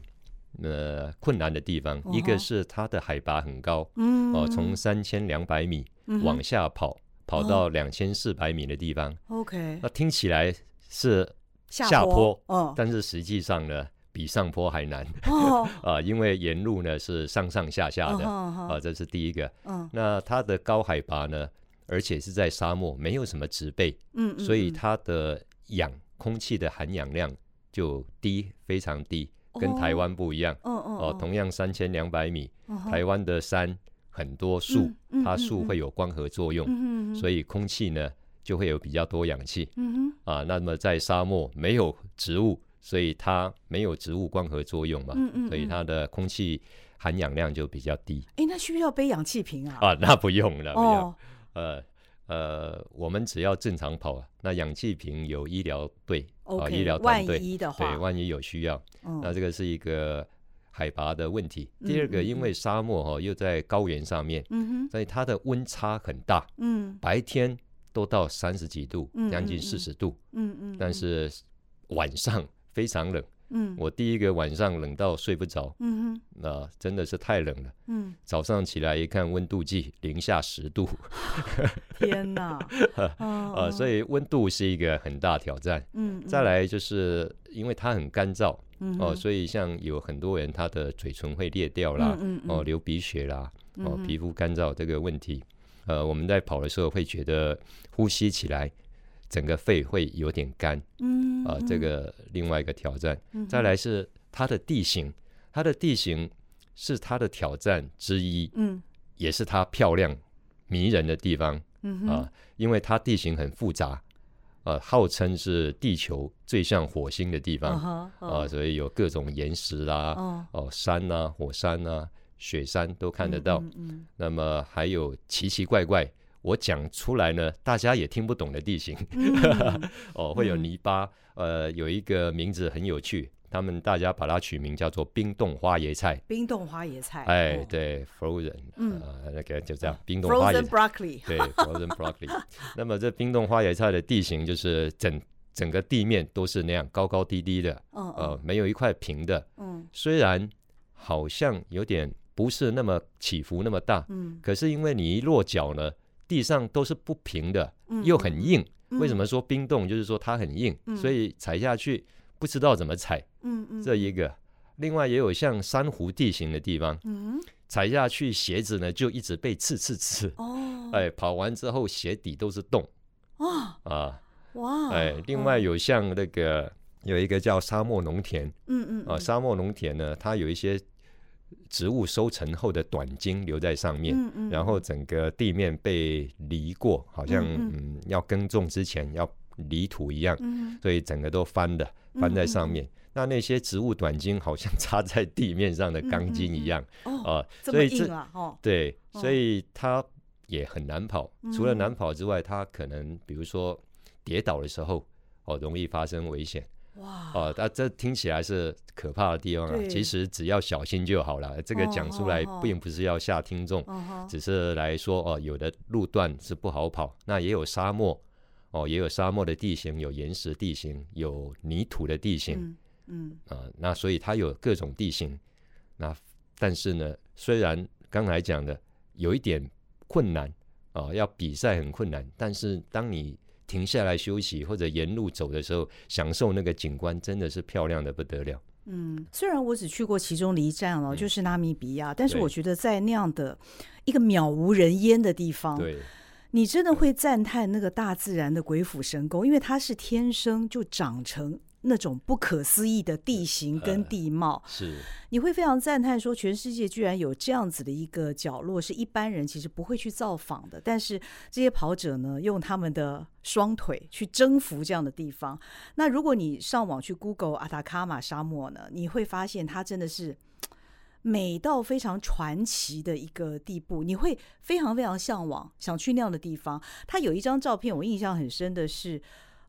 呃，困难的地方，一个是它的海拔很高，哦，从三千两百米往下跑，跑到两千四百米的地方。OK，那听起来是下坡，但是实际上呢，比上坡还难哦。啊，因为沿路呢是上上下下的啊，这是第一个。嗯，那它的高海拔呢，而且是在沙漠，没有什么植被，嗯，所以它的氧空气的含氧量就低，非常低，跟台湾不一样。哦哦，同样三千两百米，台湾的山很多树，它树会有光合作用，所以空气呢就会有比较多氧气。嗯啊，那么在沙漠没有植物。所以它没有植物光合作用嘛，所以它的空气含氧量就比较低。哎，那需不需要背氧气瓶啊？啊，那不用了，不用。哦、呃呃，我们只要正常跑，那氧气瓶有医疗队啊，医疗团队。对，万一有需要，嗯、那这个是一个海拔的问题。嗯、第二个，因为沙漠哈又在高原上面，所以它的温差很大，嗯，白天都到三十几度，将近四十度，嗯嗯，嗯，但是晚上。非常冷，嗯，我第一个晚上冷到睡不着，嗯哼，那真的是太冷了，嗯，早上起来一看温度计零下十度，天哪，啊，所以温度是一个很大挑战，嗯，再来就是因为它很干燥，嗯，哦，所以像有很多人他的嘴唇会裂掉啦，嗯嗯，哦，流鼻血啦，哦，皮肤干燥这个问题，呃，我们在跑的时候会觉得呼吸起来。整个肺会有点干，嗯，啊，这个另外一个挑战。嗯、再来是它的地形，它的地形是它的挑战之一，嗯，也是它漂亮迷人的地方，嗯啊，因为它地形很复杂，啊，号称是地球最像火星的地方，啊，啊，所以有各种岩石啦，哦、啊，山呐、啊，火山呐、啊，雪山都看得到，嗯，嗯嗯，那么还有奇奇怪怪。我讲出来呢，大家也听不懂的地形，嗯、哦，会有泥巴，嗯、呃，有一个名字很有趣，他们大家把它取名叫做冰冻花椰菜。冰冻花椰菜，哎，哦、对，frozen，嗯、呃，那个就这样，冰冻花椰菜。Frozen broccoli，对，frozen broccoli。那么这冰冻花椰菜的地形就是整整个地面都是那样高高低低的，嗯、呃，没有一块平的，嗯，虽然好像有点不是那么起伏那么大，嗯，可是因为你一落脚呢。地上都是不平的，又很硬。嗯、为什么说冰冻？就是说它很硬，嗯、所以踩下去不知道怎么踩。嗯嗯、这一个，另外也有像珊瑚地形的地方，嗯、踩下去鞋子呢就一直被刺刺刺。哦，哎，跑完之后鞋底都是洞。哇啊哇！哎，另外有像那个、哦、有一个叫沙漠农田。嗯嗯啊，沙漠农田呢，它有一些。植物收成后的短茎留在上面，嗯嗯、然后整个地面被犁过，好像嗯，嗯要耕种之前要犁土一样，嗯、所以整个都翻的翻在上面。嗯、那那些植物短茎好像 插在地面上的钢筋一样，哦，所以这对，所以它也很难跑。嗯、除了难跑之外，它可能比如说跌倒的时候，哦，容易发生危险。哇哦，那这听起来是可怕的地方啊！其实只要小心就好了。这个讲出来并不是要吓听众，哦哦、只是来说哦，有的路段是不好跑，那也有沙漠哦，也有沙漠的地形，有岩石地形，有泥土的地形，嗯啊、那所以它有各种地形。那但是呢，虽然刚才讲的有一点困难啊、呃，要比赛很困难，但是当你停下来休息，或者沿路走的时候，享受那个景观，真的是漂亮的不得了。嗯，虽然我只去过其中的一站哦，就是纳米比亚，嗯、但是我觉得在那样的一个渺无人烟的地方，对，你真的会赞叹那个大自然的鬼斧神工，因为它是天生就长成。那种不可思议的地形跟地貌，呃、是你会非常赞叹说，全世界居然有这样子的一个角落，是一般人其实不会去造访的。但是这些跑者呢，用他们的双腿去征服这样的地方。那如果你上网去 Google 阿塔卡马沙漠呢，你会发现它真的是美到非常传奇的一个地步，你会非常非常向往，想去那样的地方。它有一张照片，我印象很深的是。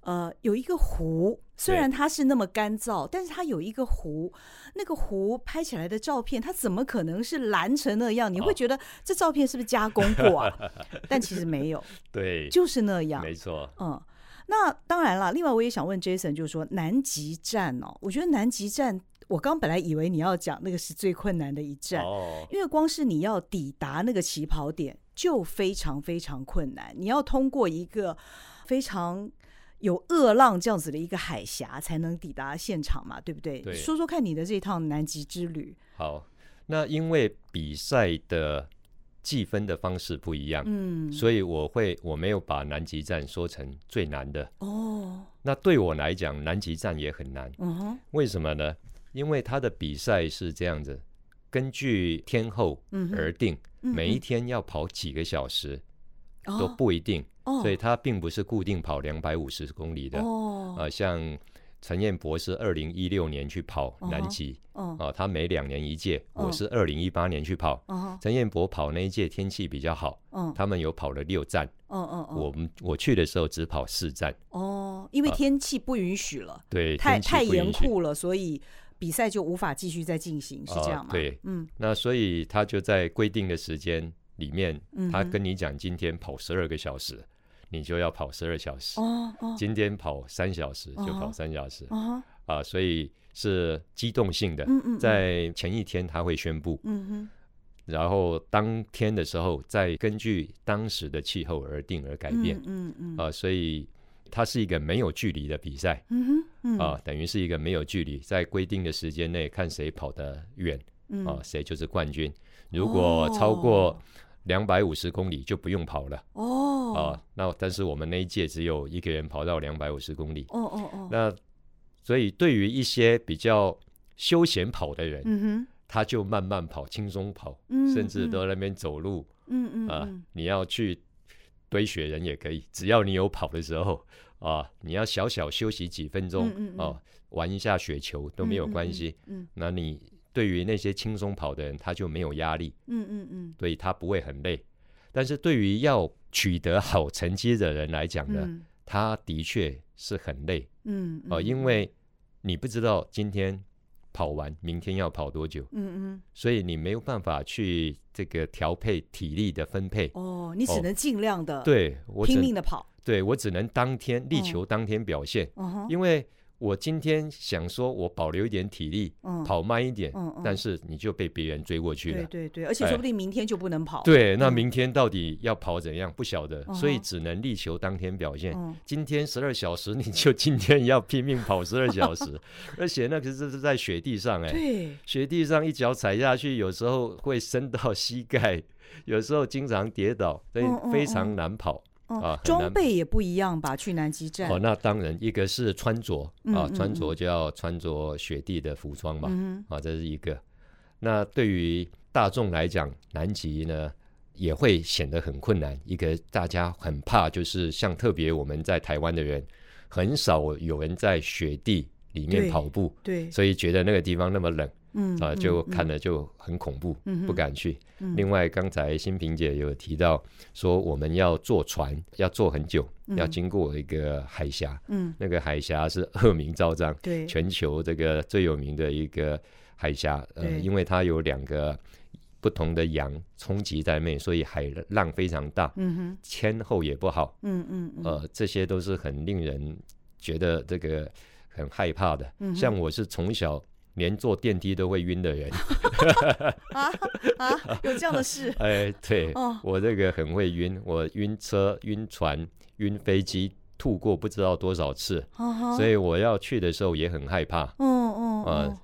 呃，有一个湖，虽然它是那么干燥，但是它有一个湖，那个湖拍起来的照片，它怎么可能是蓝成那样？你会觉得这照片是不是加工过啊？哦、但其实没有，对，就是那样，没错。嗯，那当然了。另外，我也想问 Jason，就是说南极站哦，我觉得南极站，我刚本来以为你要讲那个是最困难的一站，哦，因为光是你要抵达那个起跑点就非常非常困难，你要通过一个非常。有恶浪这样子的一个海峡才能抵达现场嘛，对不对？对。说说看你的这趟南极之旅。好，那因为比赛的计分的方式不一样，嗯，所以我会我没有把南极站说成最难的哦。那对我来讲，南极站也很难。嗯哼。为什么呢？因为他的比赛是这样子，根据天候而定，嗯嗯、每一天要跑几个小时、哦、都不一定。Oh. 所以他并不是固定跑两百五十公里的。哦、oh. 呃，像陈彦博是二零一六年去跑南极，哦、uh uh 他每两年一届。Uh. 我是二零一八年去跑。Uh -huh. 陈彦博跑那一届天气比较好。Uh. 他们有跑了六站。Uh. 我们我去的时候只跑四站。哦、uh 因为天气不允许了。Uh, 对，太太严酷了，所以比赛就无法继续再进行，是这样吗？Uh, 对，嗯。那所以他就在规定的时间里面，他跟你讲今天跑十二个小时。你就要跑十二小时，oh, oh. 今天跑三小时就跑三小时，oh, oh. 啊，所以是机动性的。嗯嗯，在前一天他会宣布，嗯哼，然后当天的时候再根据当时的气候而定而改变，嗯嗯，啊，所以它是一个没有距离的比赛，嗯哼，啊，等于是一个没有距离，在规定的时间内看谁跑得远，啊，谁就是冠军。如果超过两百五十公里就不用跑了。哦。啊，那但是我们那一届只有一个人跑到两百五十公里。哦哦哦，那所以对于一些比较休闲跑的人，嗯哼，他就慢慢跑，轻松跑，嗯，甚至都在那边走路，嗯嗯啊，你要去堆雪人也可以，只要你有跑的时候啊，你要小小休息几分钟，嗯嗯啊，玩一下雪球都没有关系，嗯，嗯，那你。对于那些轻松跑的人，他就没有压力，嗯嗯嗯，所以他不会很累。但是对于要取得好成绩的人来讲呢，嗯、他的确是很累，嗯，哦、呃，因为你不知道今天跑完，明天要跑多久，嗯嗯，所以你没有办法去这个调配体力的分配。哦，你只能尽量的、哦、对我拼命的跑，对我只能当天力求当天表现，哦、因为。我今天想说，我保留一点体力，嗯、跑慢一点、嗯嗯，但是你就被别人追过去了。对对对，而且说不定明天就不能跑。对，那明天到底要跑怎样？不晓得、嗯，所以只能力求当天表现。嗯、今天十二小时，你就今天要拼命跑十二小时，而且那可是是在雪地上哎，对，雪地上一脚踩下去，有时候会伸到膝盖，有时候经常跌倒，所以非常难跑。哦、啊，装备也不一样吧？去南极站哦，那当然，一个是穿着啊穿着就要穿着雪地的服装嘛，啊，这是一个。那对于大众来讲，南极呢也会显得很困难。一个大家很怕，就是像特别我们在台湾的人，很少有人在雪地里面跑步，对，所以觉得那个地方那么冷。嗯啊，就看了就很恐怖，嗯、不敢去、嗯。另外，刚才新平姐有提到说，我们要坐船，要坐很久、嗯，要经过一个海峡。嗯，那个海峡是恶名昭彰，对，全球这个最有名的一个海峡。呃，因为它有两个不同的洋冲击在内，所以海浪非常大。嗯哼，天候也不好。嗯嗯，呃，这些都是很令人觉得这个很害怕的。嗯、像我是从小。连坐电梯都会晕的人啊啊！有这样的事？哎，对、哦，我这个很会晕，我晕车、晕船、晕飞机，吐过不知道多少次，哦、所以我要去的时候也很害怕。嗯嗯啊，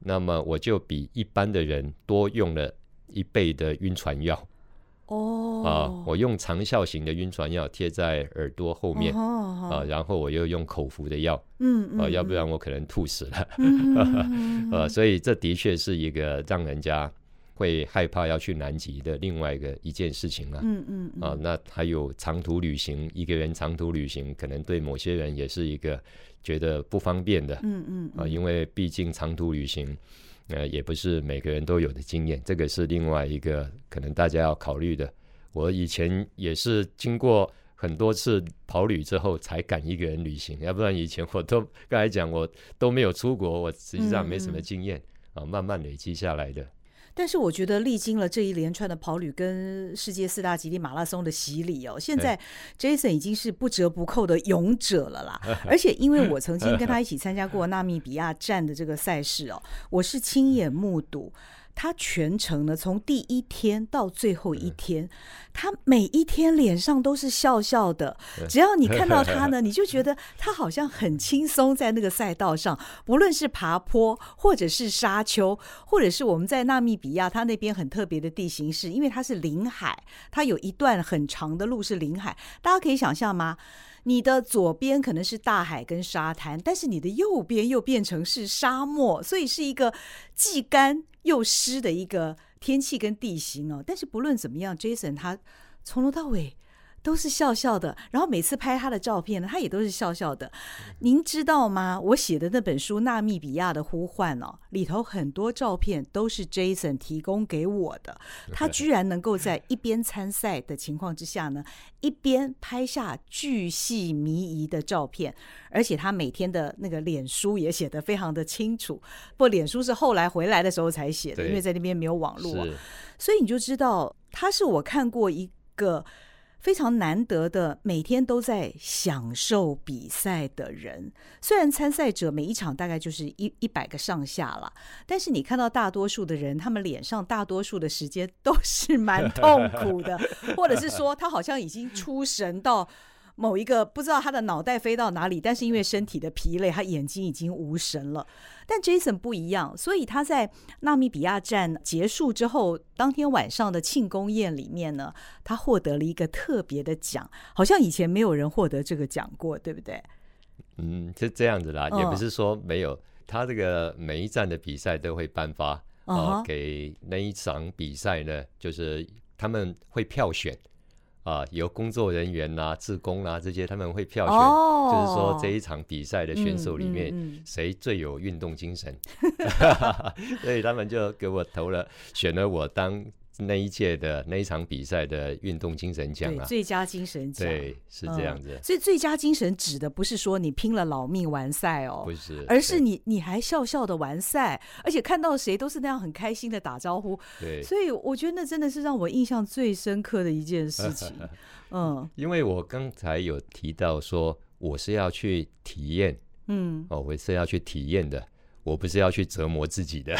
那么我就比一般的人多用了一倍的晕船药。哦。啊，我用长效型的晕船药贴在耳朵后面、哦、啊，然后我又用口服的药，嗯嗯，啊，要不然我可能吐死了，嗯、啊，所以这的确是一个让人家会害怕要去南极的另外一个一件事情了，嗯嗯，啊，那还有长途旅行，一个人长途旅行可能对某些人也是一个觉得不方便的，嗯嗯，啊，因为毕竟长途旅行。呃，也不是每个人都有的经验，这个是另外一个可能大家要考虑的。我以前也是经过很多次跑旅之后才敢一个人旅行，要不然以前我都刚才讲我都没有出国，我实际上没什么经验啊，慢慢累积下来的。但是我觉得历经了这一连串的跑旅跟世界四大极地马拉松的洗礼哦，现在 Jason 已经是不折不扣的勇者了啦。而且因为我曾经跟他一起参加过纳米比亚站的这个赛事哦，我是亲眼目睹他全程呢，从第一天到最后一天，他每一天脸上都是笑笑的。只要你看到他呢，你就觉得他好像很轻松在那个赛道上，不论是爬坡，或者是沙丘，或者是我们在纳米比亚，他那边很特别的地形是，因为它是临海，它有一段很长的路是临海，大家可以想象吗？你的左边可能是大海跟沙滩，但是你的右边又变成是沙漠，所以是一个既干又湿的一个天气跟地形哦。但是不论怎么样，Jason 他从头到尾。都是笑笑的，然后每次拍他的照片呢，他也都是笑笑的。您知道吗？我写的那本书《纳米比亚的呼唤》哦，里头很多照片都是 Jason 提供给我的。他居然能够在一边参赛的情况之下呢，一边拍下巨细靡遗的照片，而且他每天的那个脸书也写得非常的清楚。不脸书是后来回来的时候才写的，因为在那边没有网络啊，所以你就知道他是我看过一个。非常难得的，每天都在享受比赛的人。虽然参赛者每一场大概就是一一百个上下了，但是你看到大多数的人，他们脸上大多数的时间都是蛮痛苦的，或者是说他好像已经出神到。某一个不知道他的脑袋飞到哪里，但是因为身体的疲累，他眼睛已经无神了。但 Jason 不一样，所以他在纳米比亚站结束之后，当天晚上的庆功宴里面呢，他获得了一个特别的奖，好像以前没有人获得这个奖过，对不对？嗯，是这样子啦，也不是说没有。他这个每一站的比赛都会颁发，呃，给那一场比赛呢，就是他们会票选。啊，由工作人员呐、啊、志工啊这些，他们会票选，哦、就是说这一场比赛的选手里面谁最有运动精神，嗯嗯嗯、所以他们就给我投了，选了我当。那一届的那一场比赛的运动精神奖啊，最佳精神奖，对，是这样子。嗯、所以最佳精神指的不是说你拼了老命完赛哦，不是，而是你你还笑笑的完赛，而且看到谁都是那样很开心的打招呼。对，所以我觉得那真的是让我印象最深刻的一件事情。嗯，因为我刚才有提到说我是要去体验，嗯，哦，我是要去体验的。我不是要去折磨自己的，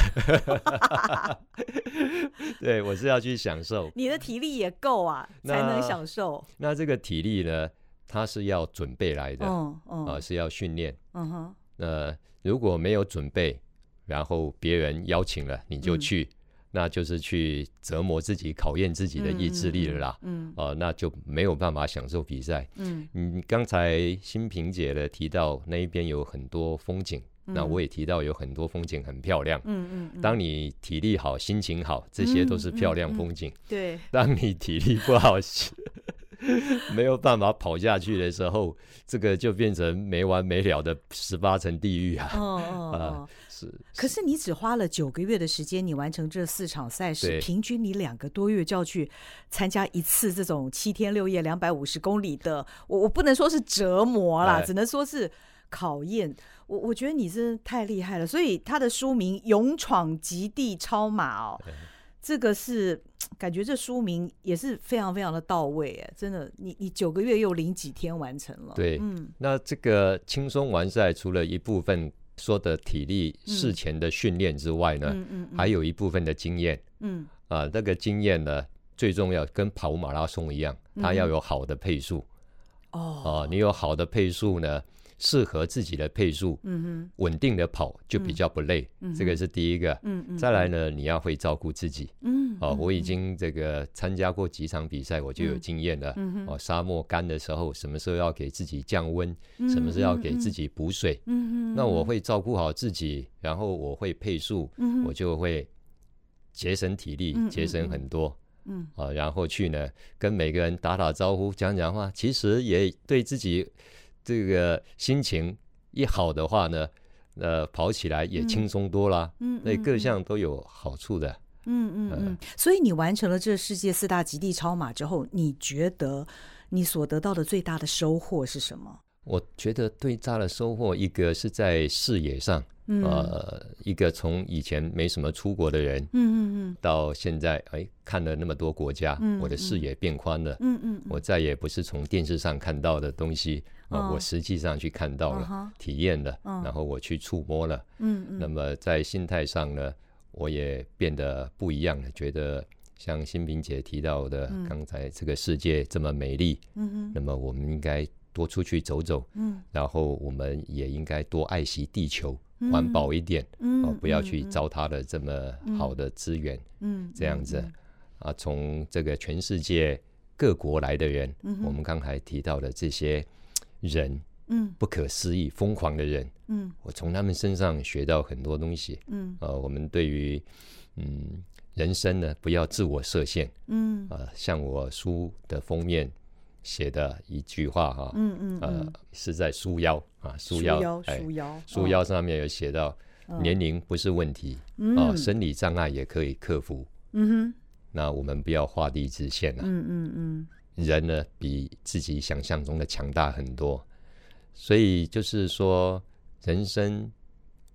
对，我是要去享受。你的体力也够啊，才能享受。那这个体力呢，它是要准备来的，嗯嗯，啊，是要训练。嗯哼，那如果没有准备，然后别人邀请了你就去，嗯、那就是去折磨自己，考验自己的意志力了啦。嗯，啊，那就没有办法享受比赛。嗯，你刚才新平姐的提到那一边有很多风景。那我也提到有很多风景很漂亮。嗯嗯，嗯，当你体力好、心情好，这些都是漂亮风景。对。当你体力不好，没有办法跑下去的时候，这个就变成没完没了的十八层地狱啊！哦哦哦，呃、是，是。可是你只花了九个月的时间，你完成这四场赛事，平均你两个多月就要去参加一次这种七天六夜两百五十公里的，我我不能说是折磨啦，哎、只能说是。考验我，我觉得你真的太厉害了。所以他的书名《勇闯极地超马》哦，这个是感觉这书名也是非常非常的到位哎，真的，你你九个月又零几天完成了。对，嗯，那这个轻松完赛，除了一部分说的体力事前的训练之外呢，嗯嗯，还有一部分的经验，嗯啊，那个经验呢，最重要，跟跑马拉松一样，它要有好的配速。哦，啊，你有好的配速呢。适合自己的配速，嗯哼，稳定的跑就比较不累，嗯，这个是第一个，嗯嗯，再来呢，你要会照顾自己，嗯，哦，我已经这个参加过几场比赛，我就有经验了，嗯哦，沙漠干的时候，什么时候要给自己降温，什么时候要给自己补水，嗯嗯，那我会照顾好自己，然后我会配速，嗯，我就会节省体力，节省很多，嗯，啊，然后去呢跟每个人打打招呼，讲讲话，其实也对自己。这个心情一好的话呢，呃，跑起来也轻松多了，嗯，那各项都有好处的，嗯嗯嗯。所以你完成了这世界四大极地超马之后，你觉得你所得到的最大的收获是什么？我觉得最大的收获，一个是在视野上，嗯、呃，一个从以前没什么出国的人，嗯嗯嗯，到现在哎看了那么多国家，嗯、我的视野变宽了，嗯嗯，我再也不是从电视上看到的东西。啊，我实际上去看到了，体验了，然后我去触摸了，嗯，那么在心态上呢，我也变得不一样了，觉得像新平姐提到的，嗯、刚才这个世界这么美丽，嗯哼，那么我们应该多出去走走，嗯，然后我们也应该多爱惜地球，嗯、环保一点，嗯，哦，不要去糟蹋了这么好的资源，嗯，嗯这样子，嗯、啊，从这个全世界各国来的人，嗯、我们刚才提到的这些人。嗯，不可思议、疯狂的人，嗯，我从他们身上学到很多东西，嗯，呃，我们对于嗯人生呢，不要自我设限，嗯，呃，像我书的封面写的一句话哈，嗯嗯，呃，是在书腰啊，书腰，书腰，书腰上面有写到，年龄不是问题，啊，生理障碍也可以克服，嗯哼，那我们不要画地自限了，嗯嗯嗯，人呢比自己想象中的强大很多。所以就是说，人生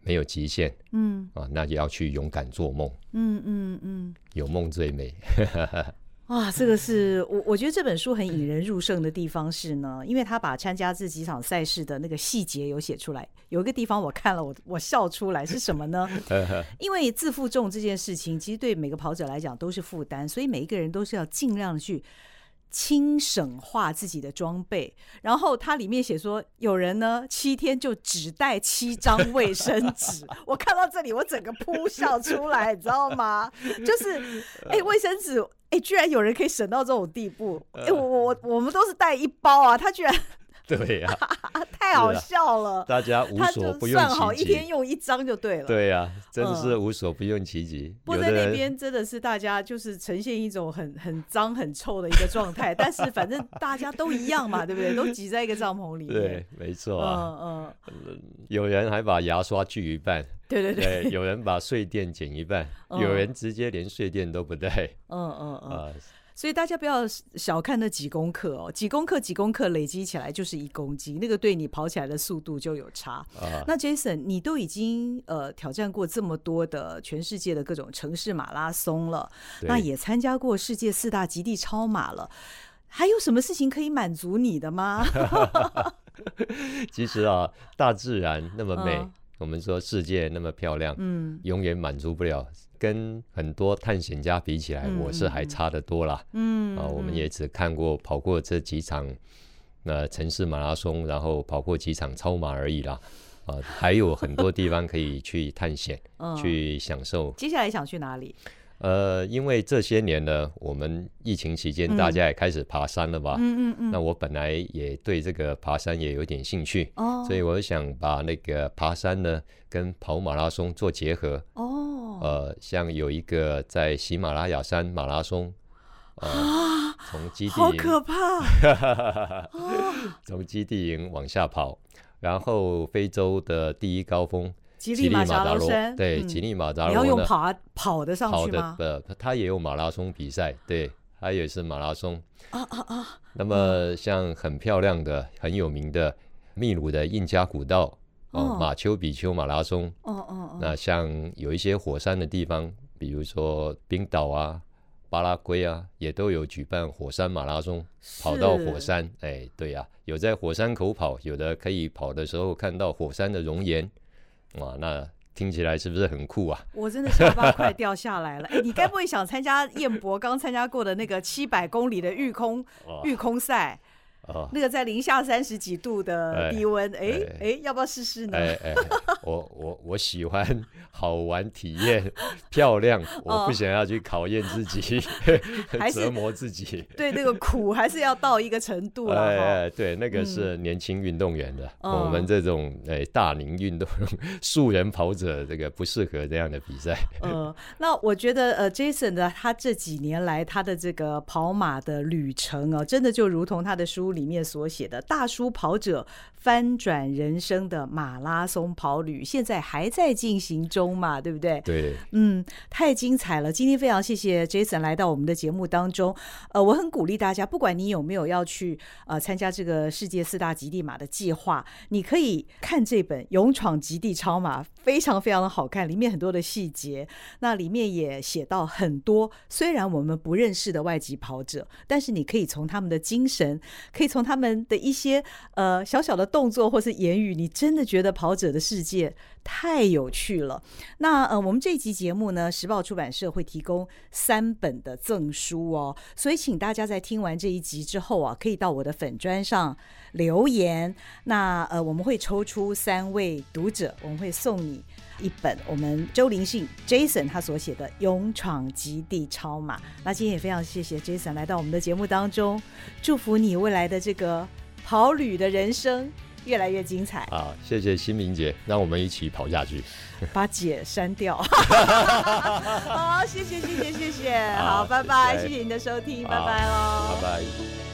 没有极限，嗯啊，那就要去勇敢做梦，嗯嗯嗯，有梦最美。哇，这个是我我觉得这本书很引人入胜的地方是呢，因为他把参加这几场赛事的那个细节有写出来。有一个地方我看了我我笑出来是什么呢？因为自负重这件事情，其实对每个跑者来讲都是负担，所以每一个人都是要尽量的去。轻省化自己的装备，然后它里面写说，有人呢七天就只带七张卫生纸。我看到这里，我整个扑笑出来，你知道吗？就是，哎，卫生纸，哎，居然有人可以省到这种地步。哎，我我我们都是带一包啊，他居然。对呀、啊，太好笑了、啊！大家无所不用其极，算好一天用一张就对了。对呀、啊，真的是无所不用其极。不在那边真的是大家就是呈现一种很很脏很臭的一个状态，但是反正大家都一样嘛，对不对？都挤在一个帐篷里面。对，没错啊。嗯嗯，有人还把牙刷锯一半。对对对，对，有人把睡垫剪一半，嗯、有人直接连睡垫都不带。嗯嗯嗯。啊所以大家不要小看那几公克哦，几公克几公克累积起来就是一公斤，那个对你跑起来的速度就有差。啊、那 Jason，你都已经呃挑战过这么多的全世界的各种城市马拉松了，那也参加过世界四大极地超马了，还有什么事情可以满足你的吗？其实啊，大自然那么美，嗯、我们说世界那么漂亮，嗯，永远满足不了。跟很多探险家比起来，我是还差得多啦。嗯啊，我们也只看过跑过这几场那城市马拉松，然后跑过几场超马而已啦。啊，还有很多地方可以去探险，去享受。接下来想去哪里？呃，因为这些年呢，我们疫情期间大家也开始爬山了吧？嗯嗯嗯。那我本来也对这个爬山也有点兴趣哦，所以我想把那个爬山呢跟跑马拉松做结合哦。呃，像有一个在喜马拉雅山马拉松，呃、啊，从基地营，好可怕，从基地营往下跑，然后非洲的第一高峰吉力马扎罗，对，吉力马扎罗，你要用跑跑的上去吗？跑的，呃，他也有马拉松比赛，对，他也是马拉松，啊啊啊！那么像很漂亮的、很有名的秘鲁的印加古道。哦，马丘比丘马拉松。哦哦哦。那像有一些火山的地方，比如说冰岛啊、巴拉圭啊，也都有举办火山马拉松，跑到火山。哎，对呀、啊，有在火山口跑，有的可以跑的时候看到火山的熔岩。哇，那听起来是不是很酷啊？我真的下巴快掉下来了。哎，你该不会想参加彦博刚参加过的那个七百公里的御空 御空赛？哦，那个在零下三十几度的低温，哎哎，要不要试试呢？哎哎，我我我喜欢好玩体验 漂亮，我不想要去考验自己，折磨自己。对，那个苦还是要到一个程度了。哎，对，那个是年轻运动员的，我们这种哎大龄运动 素人跑者，这个不适合这样的比赛。嗯，那我觉得呃，Jason 的他这几年来他的这个跑马的旅程啊，真的就如同他的书里面所写的大叔跑者翻转人生的马拉松跑旅，现在还在进行中嘛？对不对？对，嗯，太精彩了！今天非常谢谢 Jason 来到我们的节目当中。呃，我很鼓励大家，不管你有没有要去呃参加这个世界四大极地马的计划，你可以看这本《勇闯极地超马》，非常非常的好看，里面很多的细节，那里面也写到很多虽然我们不认识的外籍跑者，但是你可以从他们的精神，可以从他们的一些呃小小的动作或是言语，你真的觉得跑者的世界太有趣了。那呃，我们这集节目呢，时报出版社会提供三本的赠书哦，所以请大家在听完这一集之后啊，可以到我的粉砖上留言。那呃，我们会抽出三位读者，我们会送你一本我们周林信 Jason 他所写的《勇闯极地超马》。那今天也非常谢谢 Jason 来到我们的节目当中，祝福你未来的这个跑旅的人生。越来越精彩啊，谢谢新明姐，让我们一起跑下去。把姐删掉。好，谢谢谢谢谢谢，好，拜拜，谢谢您的收听，拜拜喽，拜拜。